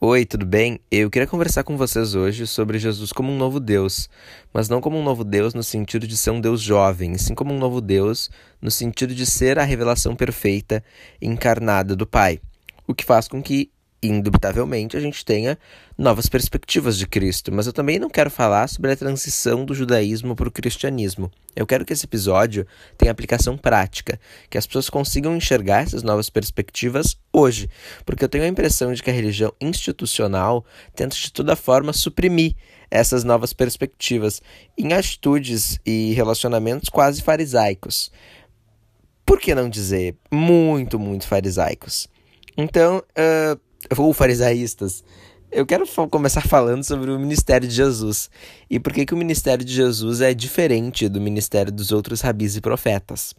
Oi, tudo bem? Eu queria conversar com vocês hoje sobre Jesus como um novo Deus, mas não como um novo Deus no sentido de ser um Deus jovem, sim como um novo Deus no sentido de ser a revelação perfeita encarnada do Pai, o que faz com que indubitavelmente a gente tenha novas perspectivas de Cristo, mas eu também não quero falar sobre a transição do judaísmo para o cristianismo. Eu quero que esse episódio tenha aplicação prática, que as pessoas consigam enxergar essas novas perspectivas hoje, porque eu tenho a impressão de que a religião institucional tenta de toda forma suprimir essas novas perspectivas em atitudes e relacionamentos quase farisaicos. Por que não dizer muito, muito farisaicos? Então, uh, ou farisaístas, eu quero começar falando sobre o ministério de Jesus e por que, que o ministério de Jesus é diferente do ministério dos outros rabis e profetas.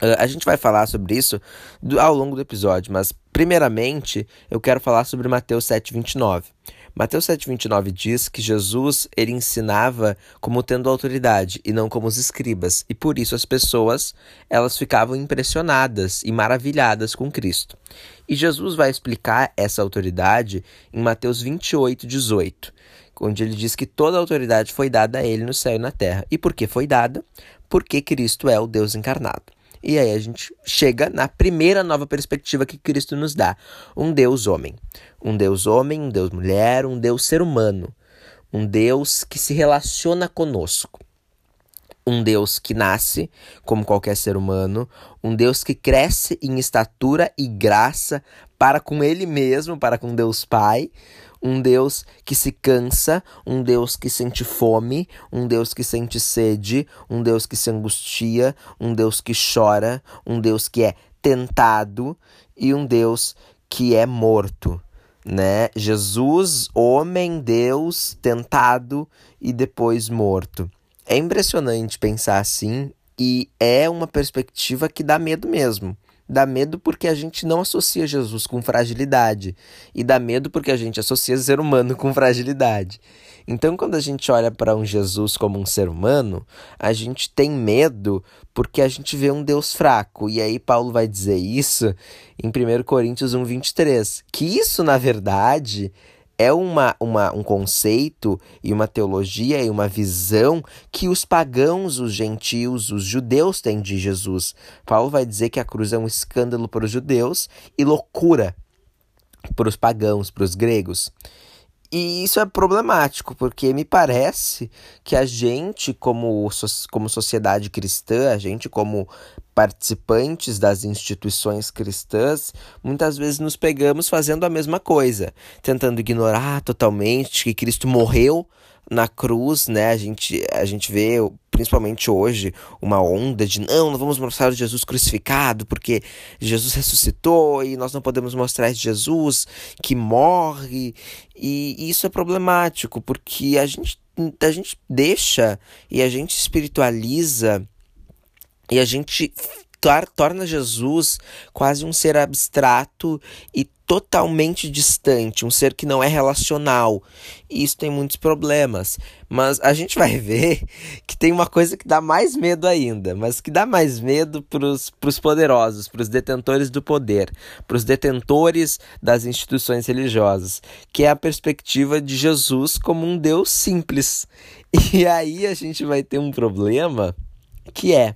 Uh, a gente vai falar sobre isso do, ao longo do episódio, mas primeiramente eu quero falar sobre Mateus 7,29. Mateus 7,29 diz que Jesus ele ensinava como tendo autoridade e não como os escribas, e por isso as pessoas elas ficavam impressionadas e maravilhadas com Cristo. E Jesus vai explicar essa autoridade em Mateus 28,18, onde ele diz que toda a autoridade foi dada a ele no céu e na terra. E por que foi dada? Porque Cristo é o Deus encarnado. E aí a gente chega na primeira nova perspectiva que Cristo nos dá: um Deus homem. Um Deus homem, um Deus mulher, um Deus ser humano. Um Deus que se relaciona conosco. Um Deus que nasce como qualquer ser humano, um Deus que cresce em estatura e graça para com Ele mesmo, para com Deus Pai, um Deus que se cansa, um Deus que sente fome, um Deus que sente sede, um Deus que se angustia, um Deus que chora, um Deus que é tentado e um Deus que é morto, né? Jesus, homem, Deus, tentado e depois morto. É impressionante pensar assim e é uma perspectiva que dá medo mesmo. Dá medo porque a gente não associa Jesus com fragilidade. E dá medo porque a gente associa ser humano com fragilidade. Então, quando a gente olha para um Jesus como um ser humano, a gente tem medo porque a gente vê um Deus fraco. E aí, Paulo vai dizer isso em 1 Coríntios 1, 23. Que isso, na verdade, é uma, uma, um conceito e uma teologia e uma visão que os pagãos, os gentios, os judeus têm de Jesus. Paulo vai dizer que a cruz é um escândalo para os judeus e loucura para os pagãos, para os gregos. E isso é problemático, porque me parece que a gente, como, como sociedade cristã, a gente, como participantes das instituições cristãs, muitas vezes nos pegamos fazendo a mesma coisa, tentando ignorar totalmente que Cristo morreu na cruz, né? A gente, a gente vê, principalmente hoje, uma onda de não, não vamos mostrar Jesus crucificado, porque Jesus ressuscitou e nós não podemos mostrar Jesus que morre. E isso é problemático, porque a gente, a gente deixa e a gente espiritualiza e a gente torna Jesus quase um ser abstrato e totalmente distante, um ser que não é relacional. E isso tem muitos problemas. Mas a gente vai ver que tem uma coisa que dá mais medo ainda, mas que dá mais medo para os poderosos, para os detentores do poder, para os detentores das instituições religiosas, que é a perspectiva de Jesus como um Deus simples. E aí a gente vai ter um problema que é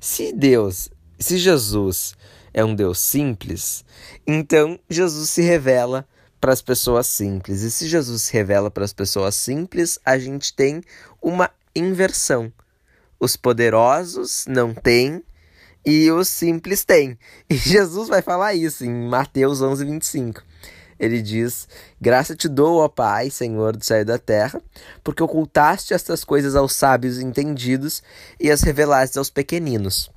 se Deus, se Jesus é um Deus simples, então Jesus se revela para as pessoas simples. E se Jesus se revela para as pessoas simples, a gente tem uma inversão. Os poderosos não têm e os simples têm. E Jesus vai falar isso em Mateus 11, 25. Ele diz: Graça te dou, ó Pai, Senhor do céu e da terra, porque ocultaste estas coisas aos sábios entendidos e as revelaste aos pequeninos.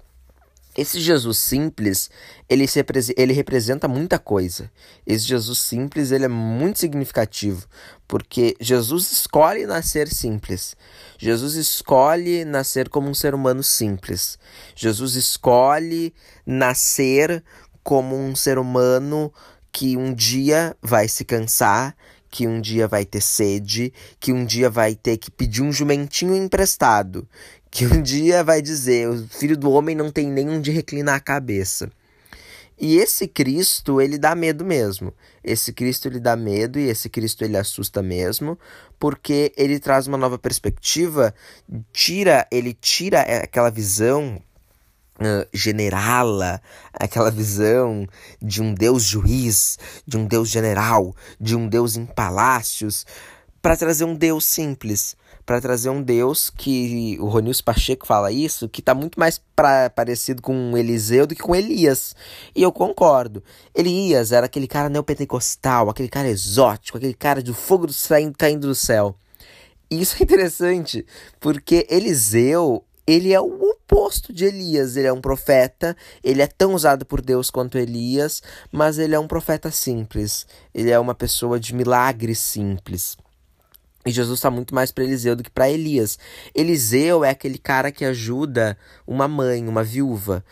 Esse Jesus simples, ele, se, ele representa muita coisa. Esse Jesus simples, ele é muito significativo, porque Jesus escolhe nascer simples. Jesus escolhe nascer como um ser humano simples. Jesus escolhe nascer como um ser humano que um dia vai se cansar, que um dia vai ter sede, que um dia vai ter que pedir um jumentinho emprestado, que um dia vai dizer: o filho do homem não tem nem onde reclinar a cabeça. E esse Cristo, ele dá medo mesmo. Esse Cristo, ele dá medo e esse Cristo, ele assusta mesmo, porque ele traz uma nova perspectiva, tira, ele tira aquela visão Uh, generala, aquela visão de um Deus juiz, de um Deus general, de um Deus em palácios, para trazer um Deus simples, para trazer um Deus que o Ronils Pacheco fala isso, que está muito mais pra, parecido com Eliseu do que com Elias. E eu concordo. Elias era aquele cara neopentecostal, aquele cara exótico, aquele cara de fogo do, saindo, caindo do céu. E isso é interessante, porque Eliseu, ele é o oposto de Elias. Ele é um profeta, ele é tão usado por Deus quanto Elias, mas ele é um profeta simples. Ele é uma pessoa de milagres simples. E Jesus está muito mais para Eliseu do que para Elias. Eliseu é aquele cara que ajuda uma mãe, uma viúva,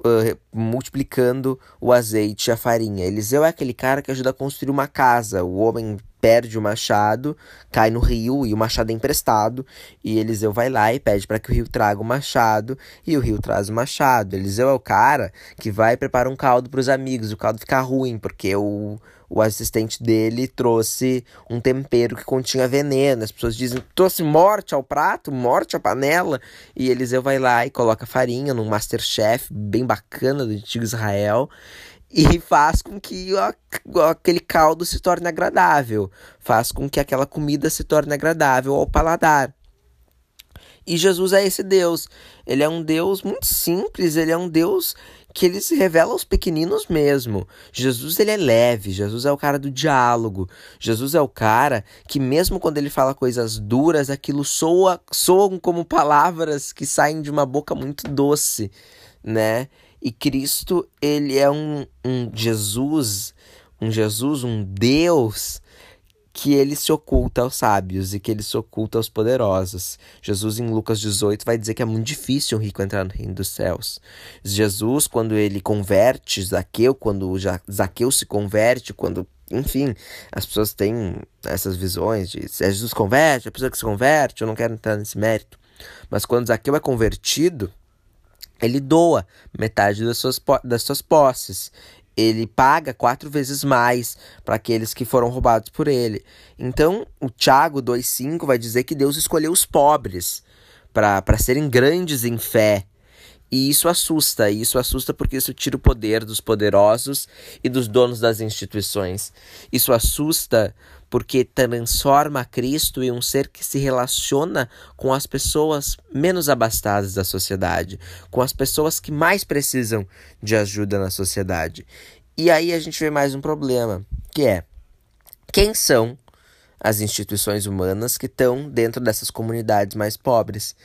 uh, multiplicando o azeite e a farinha. Eliseu é aquele cara que ajuda a construir uma casa. O homem perde o machado, cai no rio e o machado é emprestado. E Eliseu vai lá e pede para que o rio traga o machado e o rio traz o machado. Eliseu é o cara que vai preparar um caldo para os amigos. O caldo fica ruim porque o, o assistente dele trouxe um tempero que continha veneno. As pessoas dizem: trouxe morte ao prato, morte à panela. E Eliseu vai lá e coloca farinha num Masterchef bem bacana do antigo Israel e faz com que aquele caldo se torne agradável, faz com que aquela comida se torne agradável ao paladar. E Jesus é esse Deus. Ele é um Deus muito simples, ele é um Deus que ele se revela aos pequeninos mesmo. Jesus ele é leve, Jesus é o cara do diálogo. Jesus é o cara que mesmo quando ele fala coisas duras, aquilo soa soam como palavras que saem de uma boca muito doce, né? E Cristo, ele é um, um Jesus, um Jesus, um Deus que ele se oculta aos sábios e que ele se oculta aos poderosos. Jesus, em Lucas 18, vai dizer que é muito difícil um rico entrar no reino dos céus. Jesus, quando ele converte Zaqueu, quando Zaqueu se converte, quando, enfim, as pessoas têm essas visões de se Jesus converte, a pessoa que se converte, eu não quero entrar nesse mérito. Mas quando Zaqueu é convertido, ele doa metade das suas, das suas posses. Ele paga quatro vezes mais para aqueles que foram roubados por ele. Então, o Tiago 2,5 vai dizer que Deus escolheu os pobres para serem grandes em fé. E isso assusta, e isso assusta porque isso tira o poder dos poderosos e dos donos das instituições. Isso assusta porque transforma Cristo em um ser que se relaciona com as pessoas menos abastadas da sociedade, com as pessoas que mais precisam de ajuda na sociedade. E aí a gente vê mais um problema, que é quem são as instituições humanas que estão dentro dessas comunidades mais pobres.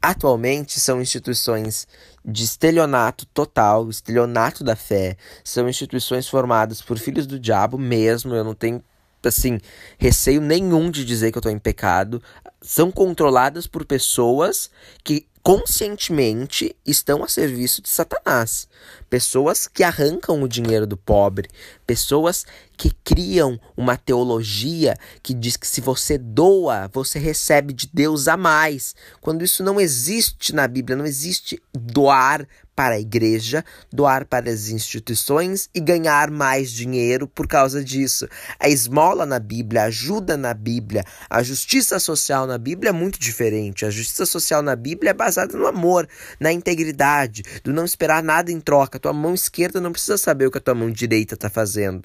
Atualmente são instituições de estelionato total, estelionato da fé. São instituições formadas por filhos do diabo mesmo. Eu não tenho assim, receio nenhum de dizer que eu tô em pecado, são controladas por pessoas que conscientemente estão a serviço de Satanás. Pessoas que arrancam o dinheiro do pobre, pessoas que criam uma teologia que diz que se você doa, você recebe de Deus a mais. Quando isso não existe na Bíblia, não existe doar para a igreja, doar para as instituições e ganhar mais dinheiro por causa disso. A esmola na Bíblia, a ajuda na Bíblia, a justiça social na Bíblia é muito diferente. A justiça social na Bíblia é baseada no amor, na integridade, do não esperar nada em troca. Tua mão esquerda não precisa saber o que a tua mão direita está fazendo.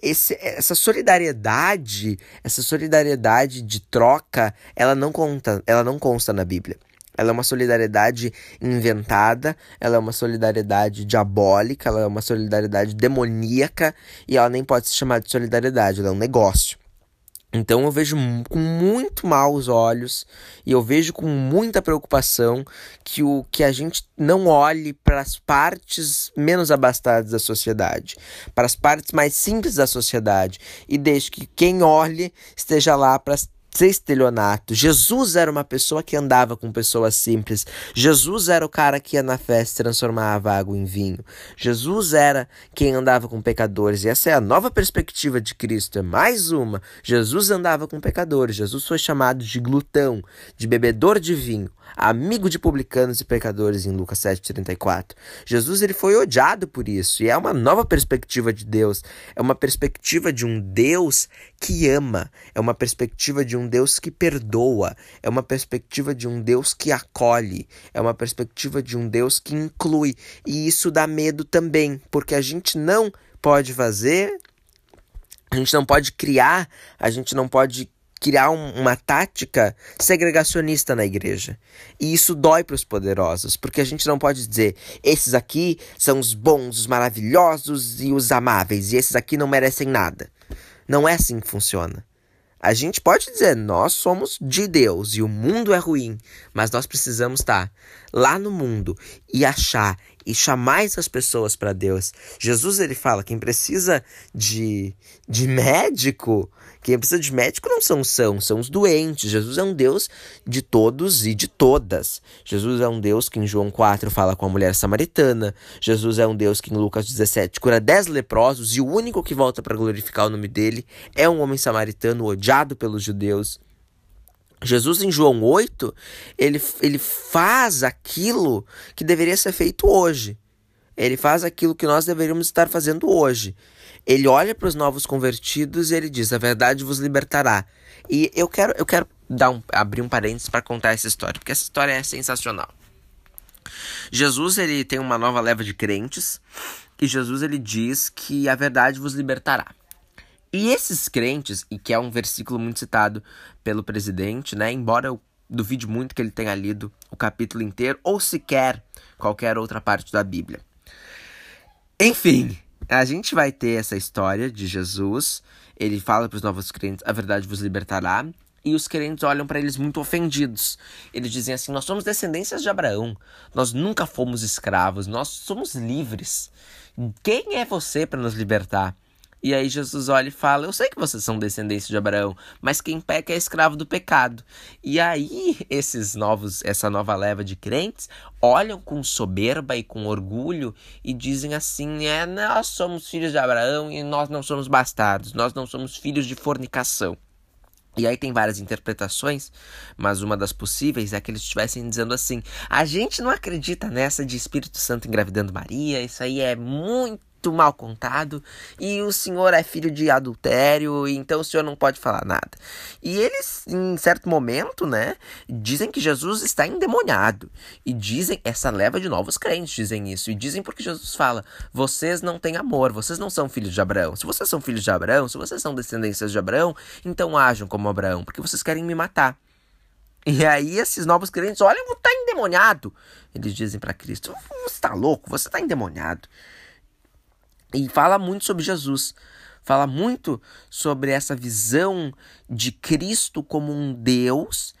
Esse, essa solidariedade, essa solidariedade de troca, ela não conta, ela não consta na Bíblia. Ela é uma solidariedade inventada, ela é uma solidariedade diabólica, ela é uma solidariedade demoníaca e ela nem pode se chamar de solidariedade, ela é um negócio. Então eu vejo com muito maus olhos e eu vejo com muita preocupação que o que a gente não olhe para as partes menos abastadas da sociedade, para as partes mais simples da sociedade e deixe que quem olhe esteja lá para ser estelionato. Jesus era uma pessoa que andava com pessoas simples. Jesus era o cara que ia na festa e transformava água em vinho. Jesus era quem andava com pecadores. E essa é a nova perspectiva de Cristo. É mais uma. Jesus andava com pecadores. Jesus foi chamado de glutão, de bebedor de vinho. Amigo de publicanos e pecadores em Lucas 7:34. Jesus ele foi odiado por isso e é uma nova perspectiva de Deus, é uma perspectiva de um Deus que ama, é uma perspectiva de um Deus que perdoa, é uma perspectiva de um Deus que acolhe, é uma perspectiva de um Deus que inclui. E isso dá medo também, porque a gente não pode fazer a gente não pode criar, a gente não pode criar um, uma tática segregacionista na igreja. E isso dói para os poderosos, porque a gente não pode dizer esses aqui são os bons, os maravilhosos e os amáveis, e esses aqui não merecem nada. Não é assim que funciona. A gente pode dizer, nós somos de Deus e o mundo é ruim, mas nós precisamos estar lá no mundo e achar e chamar essas pessoas para Deus. Jesus ele fala, quem precisa de, de médico quem precisa de médico não são são, são os doentes. Jesus é um Deus de todos e de todas. Jesus é um Deus que em João 4 fala com a mulher samaritana. Jesus é um Deus que em Lucas 17 cura 10 leprosos e o único que volta para glorificar o nome dele é um homem samaritano odiado pelos judeus. Jesus em João 8, ele, ele faz aquilo que deveria ser feito hoje. Ele faz aquilo que nós deveríamos estar fazendo hoje. Ele olha para os novos convertidos e ele diz: "A verdade vos libertará". E eu quero eu quero dar um, abrir um parênteses para contar essa história, porque essa história é sensacional. Jesus ele tem uma nova leva de crentes e Jesus ele diz que a verdade vos libertará. E esses crentes, e que é um versículo muito citado pelo presidente, né, embora eu duvide muito que ele tenha lido o capítulo inteiro ou sequer qualquer outra parte da Bíblia. Enfim, a gente vai ter essa história de Jesus. Ele fala para os novos crentes: a verdade vos libertará. E os crentes olham para eles muito ofendidos. Eles dizem assim: Nós somos descendências de Abraão. Nós nunca fomos escravos. Nós somos livres. Quem é você para nos libertar? E aí Jesus olha e fala: Eu sei que vocês são descendentes de Abraão, mas quem peca é escravo do pecado. E aí esses novos, essa nova leva de crentes olham com soberba e com orgulho e dizem assim: É, nós somos filhos de Abraão e nós não somos bastardos, nós não somos filhos de fornicação. E aí tem várias interpretações, mas uma das possíveis é que eles estivessem dizendo assim: a gente não acredita nessa de Espírito Santo engravidando Maria, isso aí é muito muito mal contado e o senhor é filho de adultério, então o senhor não pode falar nada. E eles, em certo momento, né, dizem que Jesus está endemoniado. E dizem, essa leva de novos crentes dizem isso. E dizem porque Jesus fala: vocês não têm amor, vocês não são filhos de Abraão. Se vocês são filhos de Abraão, se vocês são descendências de Abraão, então ajam como Abraão, porque vocês querem me matar. E aí esses novos crentes olham, tá endemoniado. Eles dizem para Cristo: você está louco, você está endemoniado. E fala muito sobre Jesus. Fala muito sobre essa visão de Cristo como um Deus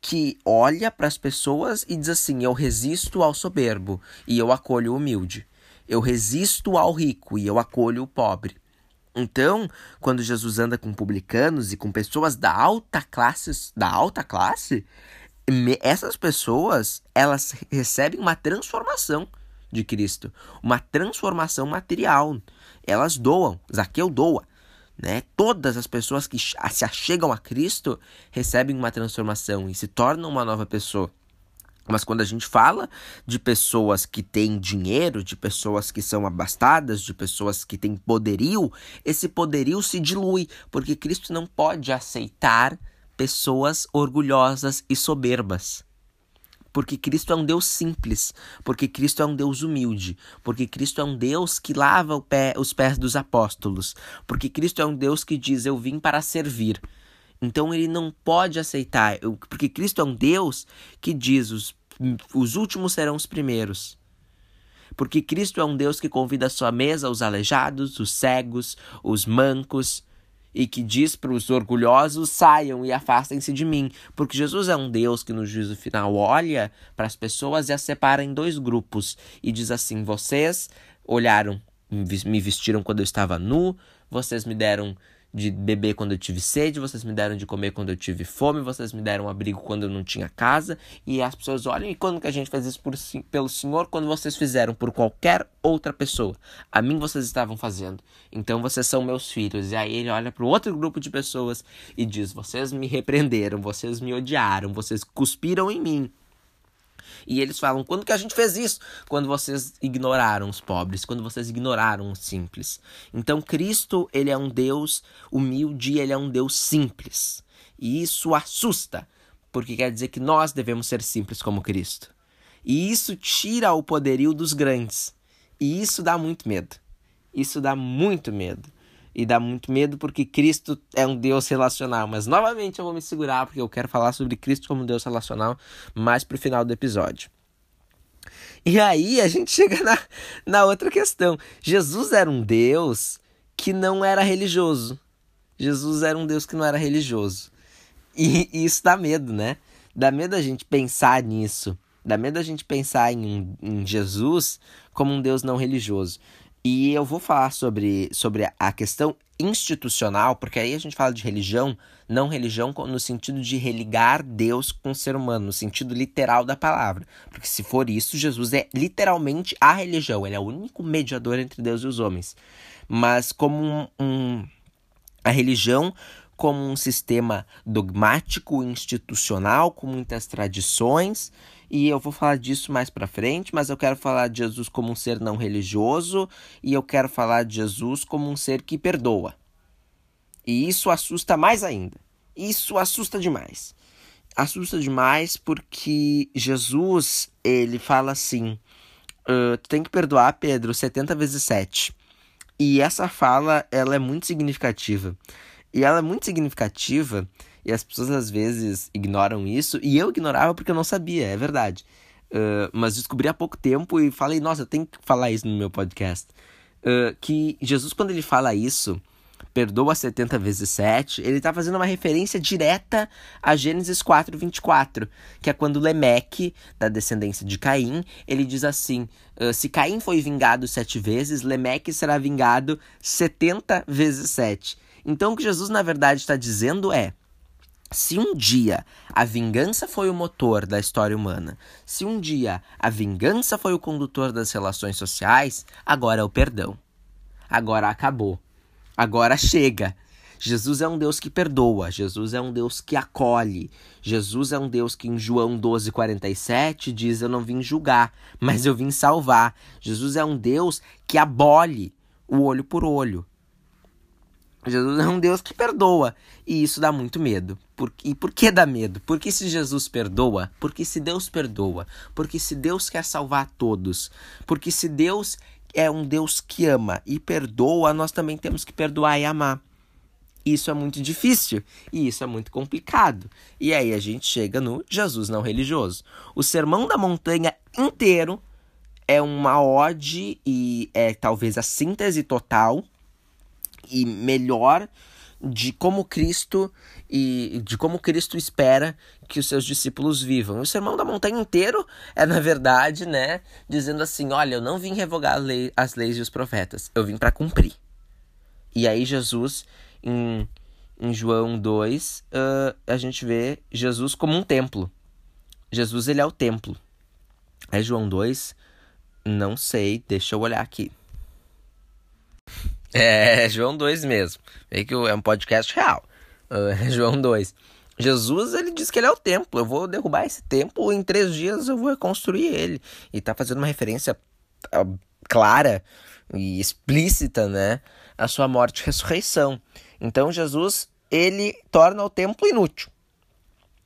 que olha para as pessoas e diz assim: Eu resisto ao soberbo e eu acolho o humilde. Eu resisto ao rico e eu acolho o pobre. Então, quando Jesus anda com publicanos e com pessoas da alta classe, da alta classe, essas pessoas, elas recebem uma transformação de Cristo, uma transformação material. Elas doam, Zaqueu doa. Né? Todas as pessoas que se achegam a Cristo recebem uma transformação e se tornam uma nova pessoa. Mas quando a gente fala de pessoas que têm dinheiro, de pessoas que são abastadas, de pessoas que têm poderio, esse poderio se dilui, porque Cristo não pode aceitar pessoas orgulhosas e soberbas porque Cristo é um Deus simples, porque Cristo é um Deus humilde, porque Cristo é um Deus que lava pé, os pés dos apóstolos, porque Cristo é um Deus que diz: Eu vim para servir. Então ele não pode aceitar, porque Cristo é um Deus que diz: Os, os últimos serão os primeiros. Porque Cristo é um Deus que convida à sua mesa os aleijados, os cegos, os mancos, e que diz para os orgulhosos: saiam e afastem-se de mim. Porque Jesus é um Deus que no juízo final olha para as pessoas e as separa em dois grupos e diz assim: vocês olharam, me vestiram quando eu estava nu, vocês me deram de beber quando eu tive sede, vocês me deram de comer quando eu tive fome, vocês me deram abrigo quando eu não tinha casa. E as pessoas olham, e quando que a gente faz isso por, pelo Senhor? Quando vocês fizeram por qualquer outra pessoa. A mim vocês estavam fazendo. Então vocês são meus filhos. E aí ele olha para o outro grupo de pessoas e diz: Vocês me repreenderam, vocês me odiaram, vocês cuspiram em mim. E eles falam: quando que a gente fez isso? Quando vocês ignoraram os pobres, quando vocês ignoraram os simples. Então Cristo, ele é um Deus humilde, ele é um Deus simples. E isso assusta, porque quer dizer que nós devemos ser simples como Cristo. E isso tira o poderio dos grandes. E isso dá muito medo. Isso dá muito medo. E dá muito medo porque Cristo é um Deus relacional. Mas novamente eu vou me segurar porque eu quero falar sobre Cristo como Deus relacional mais pro final do episódio. E aí a gente chega na, na outra questão. Jesus era um Deus que não era religioso. Jesus era um Deus que não era religioso. E, e isso dá medo, né? Dá medo a gente pensar nisso. Dá medo a gente pensar em, em Jesus como um Deus não religioso. E eu vou falar sobre, sobre a questão institucional, porque aí a gente fala de religião, não religião no sentido de religar Deus com o ser humano, no sentido literal da palavra. Porque se for isso, Jesus é literalmente a religião, ele é o único mediador entre Deus e os homens. Mas como um, um a religião como um sistema dogmático, institucional, com muitas tradições, e eu vou falar disso mais para frente, mas eu quero falar de Jesus como um ser não religioso e eu quero falar de Jesus como um ser que perdoa. E isso assusta mais ainda. Isso assusta demais. Assusta demais porque Jesus, ele fala assim: uh, tu tem que perdoar, Pedro, 70 vezes 7. E essa fala, ela é muito significativa. E ela é muito significativa e as pessoas às vezes ignoram isso. E eu ignorava porque eu não sabia, é verdade. Uh, mas descobri há pouco tempo e falei, nossa, eu tenho que falar isso no meu podcast. Uh, que Jesus, quando ele fala isso, perdoa 70 vezes 7, ele está fazendo uma referência direta a Gênesis 4, 24, que é quando Lemeque, da descendência de Caim, ele diz assim: se Caim foi vingado sete vezes, Lemeque será vingado 70 vezes 7. Então, o que Jesus, na verdade, está dizendo é: se um dia a vingança foi o motor da história humana, se um dia a vingança foi o condutor das relações sociais, agora é o perdão. Agora acabou. Agora chega. Jesus é um Deus que perdoa, Jesus é um Deus que acolhe, Jesus é um Deus que em João 12,47 diz: Eu não vim julgar, mas eu vim salvar. Jesus é um Deus que abole o olho por olho, Jesus é um Deus que perdoa. E isso dá muito medo. Por, e por que dá medo? Porque se Jesus perdoa, porque se Deus perdoa, porque se Deus quer salvar todos, porque se Deus é um Deus que ama e perdoa, nós também temos que perdoar e amar. Isso é muito difícil e isso é muito complicado. E aí a gente chega no Jesus não religioso. O Sermão da Montanha inteiro é uma ode e é talvez a síntese total e melhor de como Cristo e de como Cristo espera que os seus discípulos vivam. O Sermão da Montanha inteiro é, na verdade, né, dizendo assim: olha, eu não vim revogar lei, as leis e os profetas, eu vim para cumprir. E aí, Jesus, em, em João 2, uh, a gente vê Jesus como um templo. Jesus, ele é o templo. É João 2? Não sei, deixa eu olhar aqui. É, João 2 mesmo. Vê que é um podcast real. É João 2. Jesus, ele diz que ele é o templo. Eu vou derrubar esse templo em três dias eu vou reconstruir ele. E tá fazendo uma referência ah, clara e explícita, né? A sua morte e ressurreição. Então, Jesus, ele torna o templo inútil.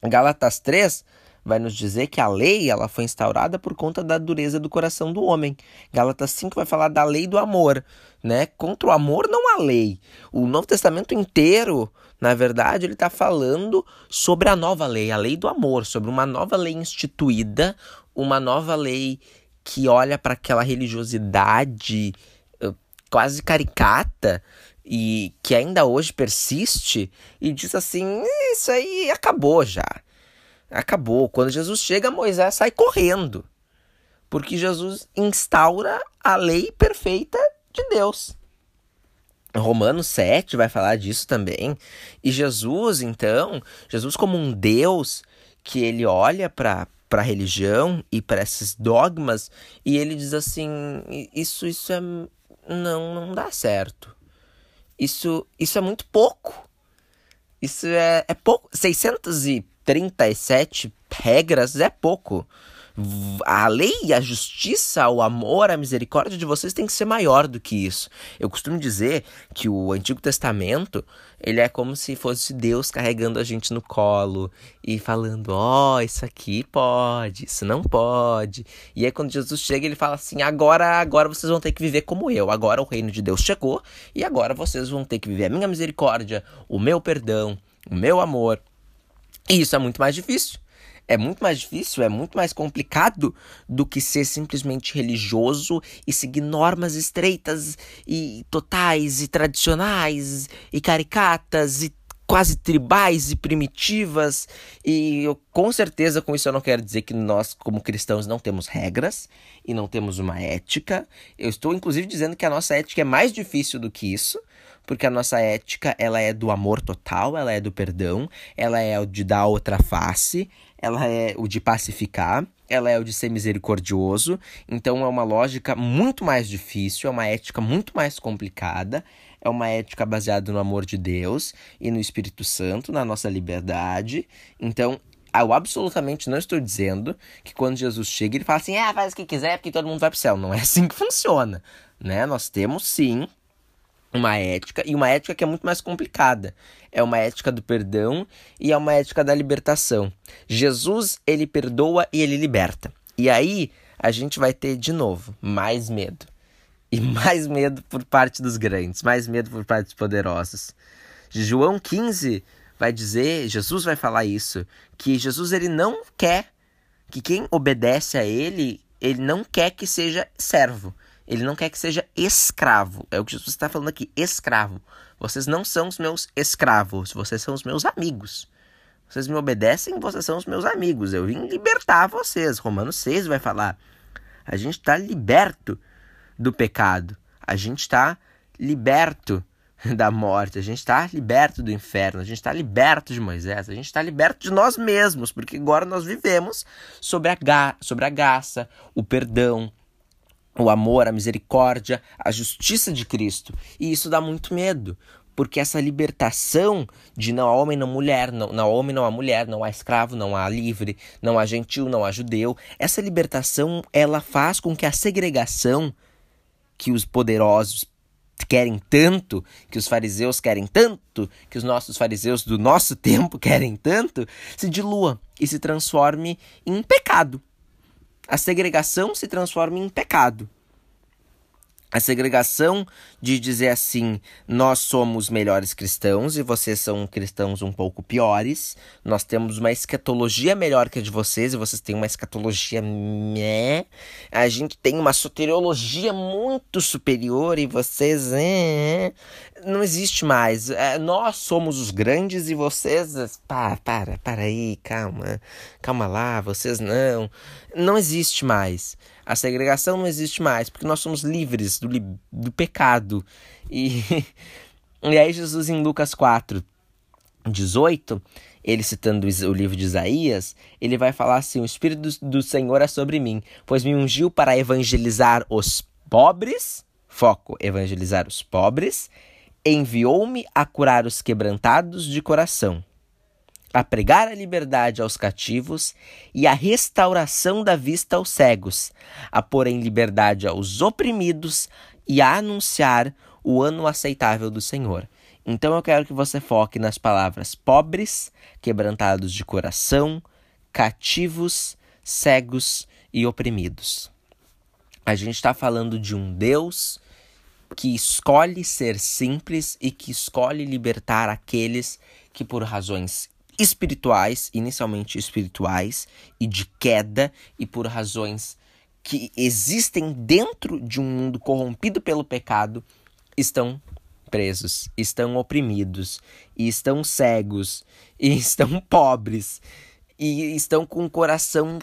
Gálatas 3 vai nos dizer que a lei ela foi instaurada por conta da dureza do coração do homem. Gálatas 5 vai falar da lei do amor, né? Contra o amor não há lei. O Novo Testamento inteiro, na verdade, ele está falando sobre a nova lei, a lei do amor, sobre uma nova lei instituída, uma nova lei que olha para aquela religiosidade uh, quase caricata e que ainda hoje persiste e diz assim: isso aí acabou já. Acabou. Quando Jesus chega, Moisés sai correndo. Porque Jesus instaura a lei perfeita de Deus. Romanos 7 vai falar disso também. E Jesus, então, Jesus como um Deus que ele olha para para a religião e para esses dogmas e ele diz assim, isso isso é não não dá certo. Isso isso é muito pouco. Isso é, é pouco. 600 e 37 regras é pouco. A lei, a justiça, o amor, a misericórdia de vocês tem que ser maior do que isso. Eu costumo dizer que o Antigo Testamento, ele é como se fosse Deus carregando a gente no colo e falando: "Ó, oh, isso aqui pode, isso não pode". E aí quando Jesus chega, ele fala assim: "Agora, agora vocês vão ter que viver como eu. Agora o reino de Deus chegou e agora vocês vão ter que viver a minha misericórdia, o meu perdão, o meu amor". E isso é muito mais difícil é muito mais difícil, é muito mais complicado do que ser simplesmente religioso e seguir normas estreitas e totais e tradicionais e caricatas e quase tribais e primitivas. E eu, com certeza com isso eu não quero dizer que nós como cristãos não temos regras e não temos uma ética. Eu estou inclusive dizendo que a nossa ética é mais difícil do que isso porque a nossa ética ela é do amor total, ela é do perdão, ela é o de dar outra face, ela é o de pacificar, ela é o de ser misericordioso. Então é uma lógica muito mais difícil, é uma ética muito mais complicada, é uma ética baseada no amor de Deus e no Espírito Santo, na nossa liberdade. Então eu absolutamente não estou dizendo que quando Jesus chega ele fala assim, ah, faz o que quiser porque todo mundo vai para o céu. Não é assim que funciona, né? Nós temos sim uma ética e uma ética que é muito mais complicada. É uma ética do perdão e é uma ética da libertação. Jesus, ele perdoa e ele liberta. E aí a gente vai ter de novo mais medo. E mais medo por parte dos grandes, mais medo por parte dos poderosos. João 15 vai dizer, Jesus vai falar isso, que Jesus ele não quer que quem obedece a ele, ele não quer que seja servo. Ele não quer que seja escravo. É o que Jesus está falando aqui, escravo. Vocês não são os meus escravos, vocês são os meus amigos. Vocês me obedecem, vocês são os meus amigos. Eu vim libertar vocês. Romanos 6 vai falar. A gente está liberto do pecado. A gente está liberto da morte. A gente está liberto do inferno. A gente está liberto de Moisés. A gente está liberto de nós mesmos. Porque agora nós vivemos sobre a, sobre a graça, o perdão, o amor, a misericórdia, a justiça de Cristo. E isso dá muito medo, porque essa libertação de não há homem, não mulher, não, não há homem, não há mulher, não há escravo, não há livre, não há gentil, não há judeu, essa libertação ela faz com que a segregação que os poderosos querem tanto, que os fariseus querem tanto, que os nossos fariseus do nosso tempo querem tanto, se dilua e se transforme em pecado a segregação se transforma em pecado. A segregação de dizer assim, nós somos melhores cristãos e vocês são cristãos um pouco piores. Nós temos uma escatologia melhor que a de vocês e vocês têm uma escatologia né? A gente tem uma soteriologia muito superior e vocês é, não existe mais. É, nós somos os grandes e vocês para, para, para aí, calma. Calma lá, vocês não. Não existe mais. A segregação não existe mais, porque nós somos livres do, do pecado. E, e aí, Jesus, em Lucas 4, 18, ele citando o livro de Isaías, ele vai falar assim: O Espírito do, do Senhor é sobre mim, pois me ungiu para evangelizar os pobres, foco, evangelizar os pobres, enviou-me a curar os quebrantados de coração a pregar a liberdade aos cativos e a restauração da vista aos cegos, a pôr em liberdade aos oprimidos e a anunciar o ano aceitável do Senhor. Então eu quero que você foque nas palavras pobres, quebrantados de coração, cativos, cegos e oprimidos. A gente está falando de um Deus que escolhe ser simples e que escolhe libertar aqueles que, por razões espirituais, inicialmente espirituais, e de queda, e por razões que existem dentro de um mundo corrompido pelo pecado, estão presos, estão oprimidos, e estão cegos, e estão pobres, e estão com o coração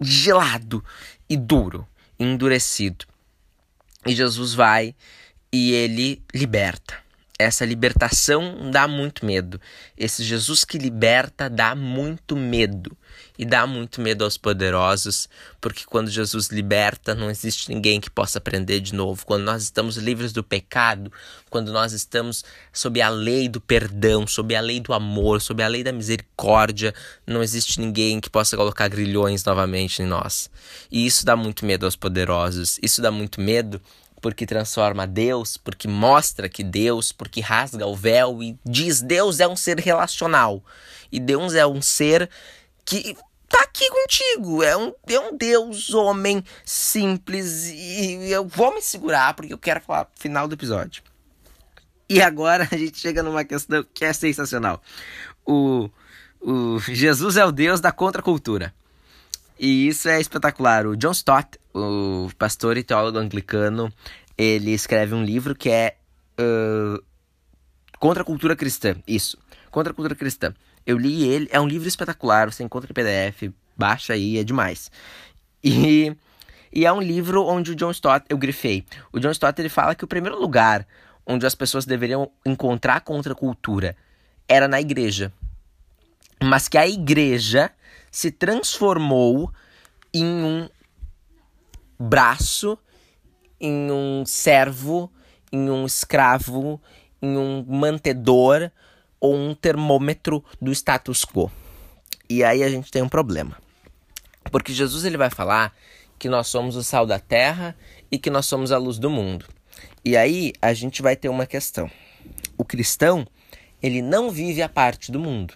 gelado e duro, endurecido. E Jesus vai e ele liberta. Essa libertação dá muito medo. Esse Jesus que liberta dá muito medo. E dá muito medo aos poderosos, porque quando Jesus liberta, não existe ninguém que possa aprender de novo. Quando nós estamos livres do pecado, quando nós estamos sob a lei do perdão, sob a lei do amor, sob a lei da misericórdia, não existe ninguém que possa colocar grilhões novamente em nós. E isso dá muito medo aos poderosos. Isso dá muito medo porque transforma Deus, porque mostra que Deus, porque rasga o véu e diz Deus é um ser relacional. E Deus é um ser que tá aqui contigo. É um, é um Deus, homem, simples. E eu vou me segurar porque eu quero falar final do episódio. E agora a gente chega numa questão que é sensacional. O, o Jesus é o Deus da contracultura. E isso é espetacular. O John Stott, o pastor e teólogo anglicano, ele escreve um livro que é uh, Contra a Cultura Cristã. Isso, Contra a Cultura Cristã. Eu li ele, é um livro espetacular, você encontra em PDF, baixa aí, é demais. E, e é um livro onde o John Stott, eu grifei, o John Stott ele fala que o primeiro lugar onde as pessoas deveriam encontrar contra a cultura era na igreja. Mas que a igreja se transformou em um braço, em um servo, em um escravo, em um mantedor ou um termômetro do status quo. E aí a gente tem um problema. Porque Jesus ele vai falar que nós somos o sal da terra e que nós somos a luz do mundo. E aí a gente vai ter uma questão. O cristão, ele não vive a parte do mundo.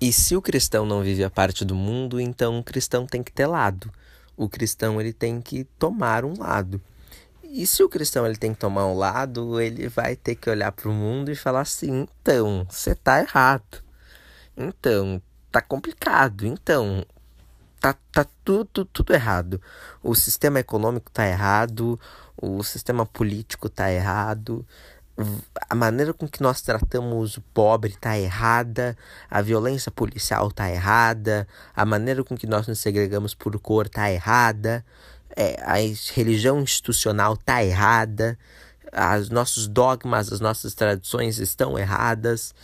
E se o cristão não vive a parte do mundo, então o cristão tem que ter lado. O cristão ele tem que tomar um lado. E se o cristão ele tem que tomar um lado, ele vai ter que olhar para o mundo e falar assim: então, você tá errado. Então, tá complicado. Então, tá, tá tudo, tudo errado. O sistema econômico tá errado, o sistema político tá errado, a maneira com que nós tratamos o pobre está errada, a violência policial está errada, a maneira com que nós nos segregamos por cor está errada, é, a religião institucional está errada, os nossos dogmas, as nossas tradições estão erradas.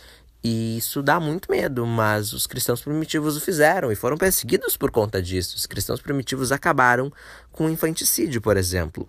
E isso dá muito medo, mas os cristãos primitivos o fizeram e foram perseguidos por conta disso. Os cristãos primitivos acabaram com o infanticídio, por exemplo.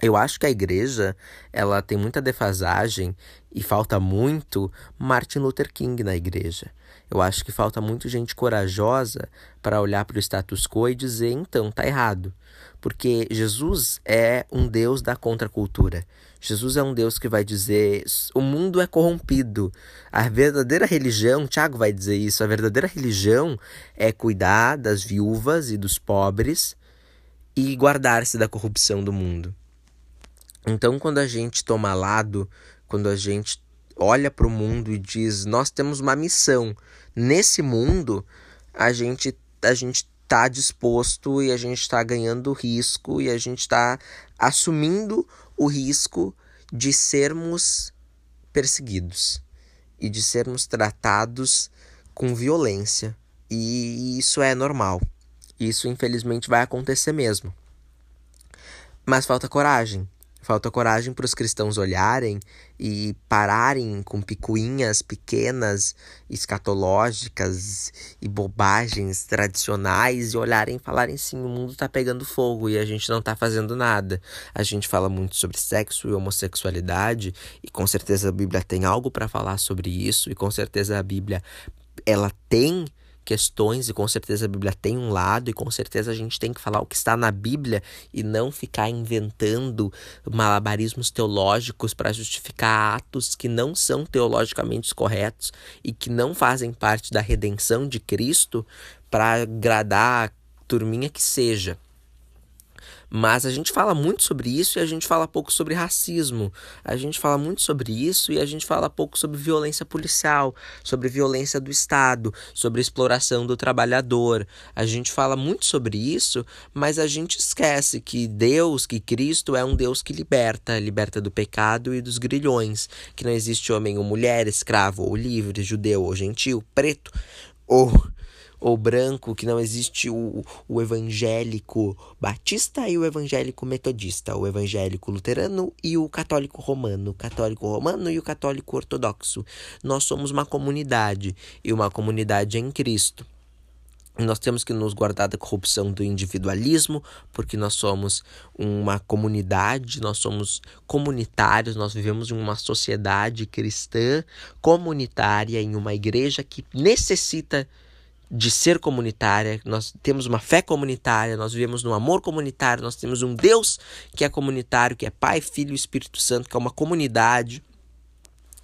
Eu acho que a igreja ela tem muita defasagem e falta muito Martin Luther King na igreja. Eu acho que falta muito gente corajosa para olhar para o status quo e dizer então tá errado, porque Jesus é um Deus da contracultura. Jesus é um Deus que vai dizer: o mundo é corrompido. A verdadeira religião, Tiago vai dizer isso, a verdadeira religião é cuidar das viúvas e dos pobres e guardar-se da corrupção do mundo. Então, quando a gente toma lado, quando a gente olha para o mundo e diz: Nós temos uma missão nesse mundo, a gente a gente está disposto e a gente está ganhando risco e a gente está assumindo o risco de sermos perseguidos e de sermos tratados com violência. E isso é normal. Isso infelizmente vai acontecer mesmo. Mas falta coragem. Falta coragem para os cristãos olharem e pararem com picuinhas pequenas, escatológicas e bobagens tradicionais e olharem e falarem sim, o mundo está pegando fogo e a gente não está fazendo nada. A gente fala muito sobre sexo e homossexualidade e com certeza a Bíblia tem algo para falar sobre isso e com certeza a Bíblia ela tem questões, e com certeza a Bíblia tem um lado, e com certeza a gente tem que falar o que está na Bíblia e não ficar inventando malabarismos teológicos para justificar atos que não são teologicamente corretos e que não fazem parte da redenção de Cristo para agradar a turminha que seja. Mas a gente fala muito sobre isso e a gente fala pouco sobre racismo. A gente fala muito sobre isso e a gente fala pouco sobre violência policial, sobre violência do Estado, sobre exploração do trabalhador. A gente fala muito sobre isso, mas a gente esquece que Deus, que Cristo é um Deus que liberta, liberta do pecado e dos grilhões, que não existe homem ou mulher, escravo ou livre, judeu ou gentil, preto ou ou branco, que não existe o, o evangélico batista e o evangélico metodista, o evangélico luterano e o católico romano, o católico romano e o católico ortodoxo. Nós somos uma comunidade e uma comunidade em Cristo. Nós temos que nos guardar da corrupção do individualismo, porque nós somos uma comunidade, nós somos comunitários, nós vivemos em uma sociedade cristã comunitária, em uma igreja que necessita de ser comunitária, nós temos uma fé comunitária, nós vivemos no amor comunitário, nós temos um Deus que é comunitário, que é Pai, Filho e Espírito Santo, que é uma comunidade.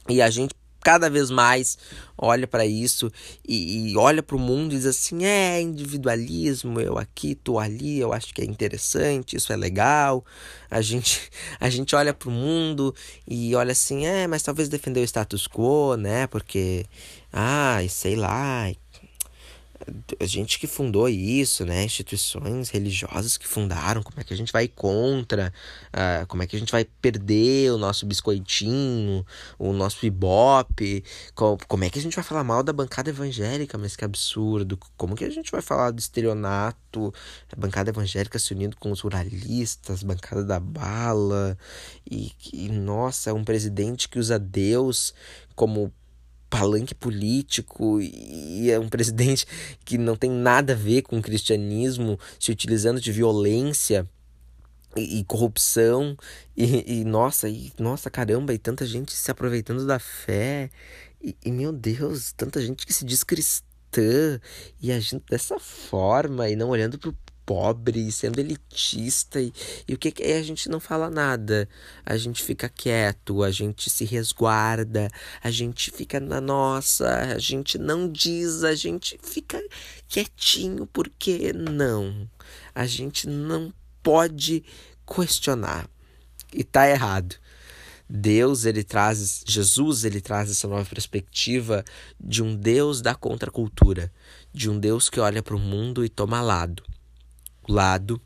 E a gente cada vez mais olha para isso e, e olha para o mundo e diz assim: é individualismo, eu aqui, tu ali, eu acho que é interessante, isso é legal. A gente, a gente olha para o mundo e olha assim: é, mas talvez defender o status quo, né? Porque, ah, sei lá, a gente que fundou isso, né? Instituições religiosas que fundaram, como é que a gente vai contra? Uh, como é que a gente vai perder o nosso biscoitinho, o nosso ibope? Como, como é que a gente vai falar mal da bancada evangélica? Mas que absurdo! Como que a gente vai falar do estelionato? A bancada evangélica se unindo com os ruralistas, bancada da bala. E, e nossa, um presidente que usa Deus como palanque político e é um presidente que não tem nada a ver com o cristianismo, se utilizando de violência e, e corrupção. E, e, nossa, e nossa caramba, e tanta gente se aproveitando da fé. E, e meu Deus, tanta gente que se diz cristã e agindo dessa forma e não olhando pro pobre, sendo elitista e, e o que, é? A gente não fala nada, a gente fica quieto, a gente se resguarda, a gente fica na nossa, a gente não diz, a gente fica quietinho porque não, a gente não pode questionar e tá errado. Deus ele traz, Jesus ele traz essa nova perspectiva de um Deus da contracultura, de um Deus que olha para o mundo e toma lado lado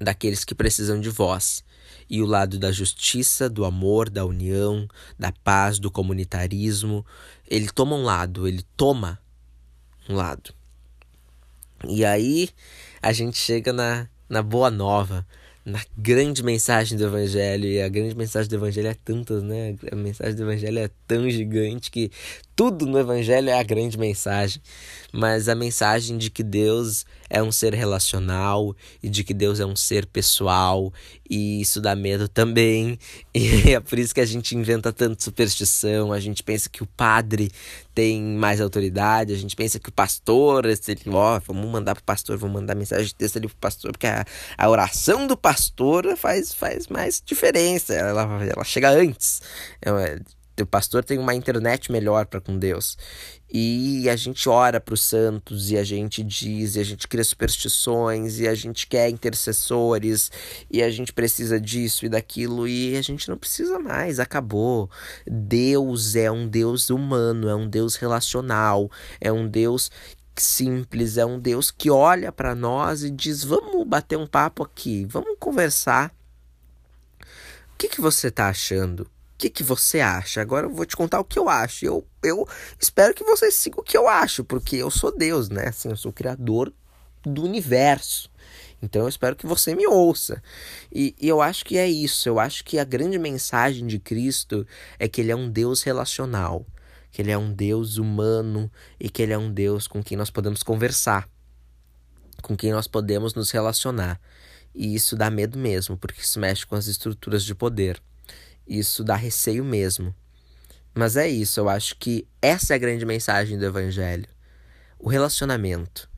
daqueles que precisam de voz e o lado da justiça, do amor, da união, da paz, do comunitarismo. Ele toma um lado, ele toma um lado. E aí a gente chega na, na boa nova, na grande mensagem do Evangelho. E a grande mensagem do Evangelho é tantas, né? A mensagem do Evangelho é tão gigante que tudo no Evangelho é a grande mensagem. Mas a mensagem de que Deus é um ser relacional e de que Deus é um ser pessoal. E isso dá medo também. E é por isso que a gente inventa tanto superstição. A gente pensa que o padre tem mais autoridade. A gente pensa que o pastor, ele, ó, vamos mandar pro pastor, vamos mandar mensagem de texto ali pro pastor, porque a, a oração do pastor faz, faz mais diferença. Ela, ela chega antes. É, o pastor tem uma internet melhor para com Deus. E a gente ora para os santos, e a gente diz, e a gente cria superstições, e a gente quer intercessores, e a gente precisa disso e daquilo, e a gente não precisa mais, acabou. Deus é um Deus humano, é um Deus relacional, é um Deus simples, é um Deus que olha para nós e diz: vamos bater um papo aqui, vamos conversar. O que, que você está achando? Que, que você acha? Agora eu vou te contar o que eu acho. Eu, eu espero que você siga o que eu acho, porque eu sou Deus, né? Assim, eu sou o criador do universo. Então eu espero que você me ouça. E, e, eu acho que é isso. Eu acho que a grande mensagem de Cristo é que ele é um Deus relacional, que ele é um Deus humano e que ele é um Deus com quem nós podemos conversar, com quem nós podemos nos relacionar. E isso dá medo mesmo, porque isso mexe com as estruturas de poder. Isso dá receio mesmo. Mas é isso, eu acho que essa é a grande mensagem do Evangelho. O relacionamento.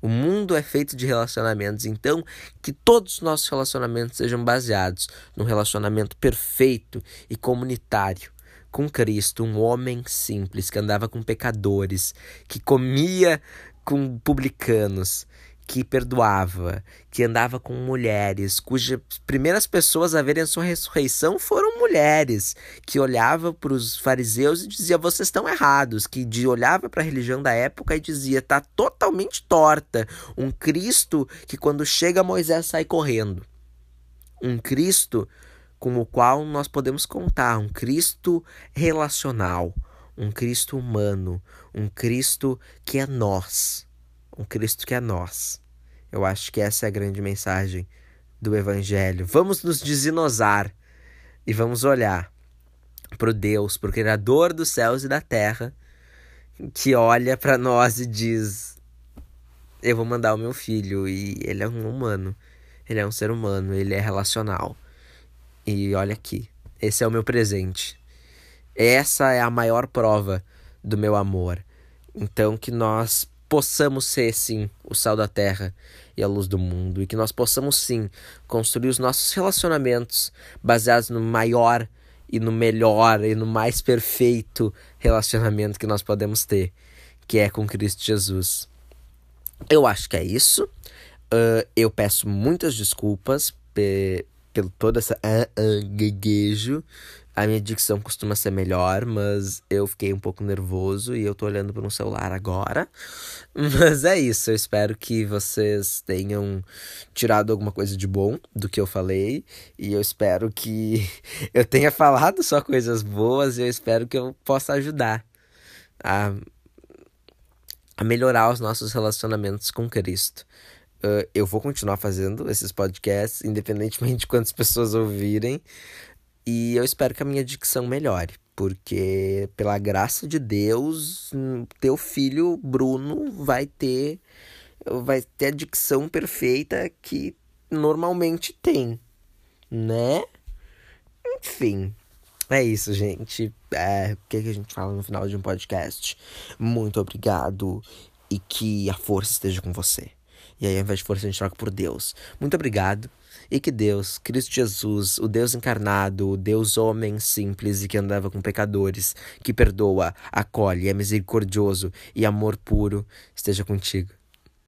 O mundo é feito de relacionamentos, então que todos os nossos relacionamentos sejam baseados num relacionamento perfeito e comunitário com Cristo, um homem simples que andava com pecadores, que comia com publicanos, que perdoava, que andava com mulheres, cujas primeiras pessoas a verem a sua ressurreição foram mulheres, que olhava para os fariseus e dizia: vocês estão errados, que de, olhava para a religião da época e dizia: está totalmente torta. Um Cristo que quando chega Moisés sai correndo. Um Cristo com o qual nós podemos contar, um Cristo relacional, um Cristo humano, um Cristo que é nós um Cristo que é nós. Eu acho que essa é a grande mensagem do Evangelho. Vamos nos desinosar e vamos olhar para o Deus, para o Criador dos céus e da terra, que olha para nós e diz: Eu vou mandar o meu filho, e ele é um humano, ele é um ser humano, ele é relacional. E olha aqui, esse é o meu presente. Essa é a maior prova do meu amor. Então, que nós possamos ser, sim, o sal da terra e a luz do mundo, e que nós possamos, sim, construir os nossos relacionamentos baseados no maior e no melhor e no mais perfeito relacionamento que nós podemos ter, que é com Cristo Jesus. Eu acho que é isso. Uh, eu peço muitas desculpas pelo todo esse gaguejo. A minha dicção costuma ser melhor, mas eu fiquei um pouco nervoso e eu tô olhando para um celular agora. Mas é isso, eu espero que vocês tenham tirado alguma coisa de bom do que eu falei e eu espero que eu tenha falado só coisas boas e eu espero que eu possa ajudar a, a melhorar os nossos relacionamentos com Cristo. Uh, eu vou continuar fazendo esses podcasts, independentemente de quantas pessoas ouvirem. E eu espero que a minha dicção melhore, porque pela graça de Deus, teu filho Bruno vai ter vai ter a dicção perfeita que normalmente tem, né? Enfim, é isso, gente. É, o que, que a gente fala no final de um podcast? Muito obrigado e que a força esteja com você. E aí, ao invés de força, a gente troca por Deus. Muito obrigado. E que Deus, Cristo Jesus, o Deus encarnado, o Deus homem simples e que andava com pecadores, que perdoa, acolhe, é misericordioso e amor puro, esteja contigo.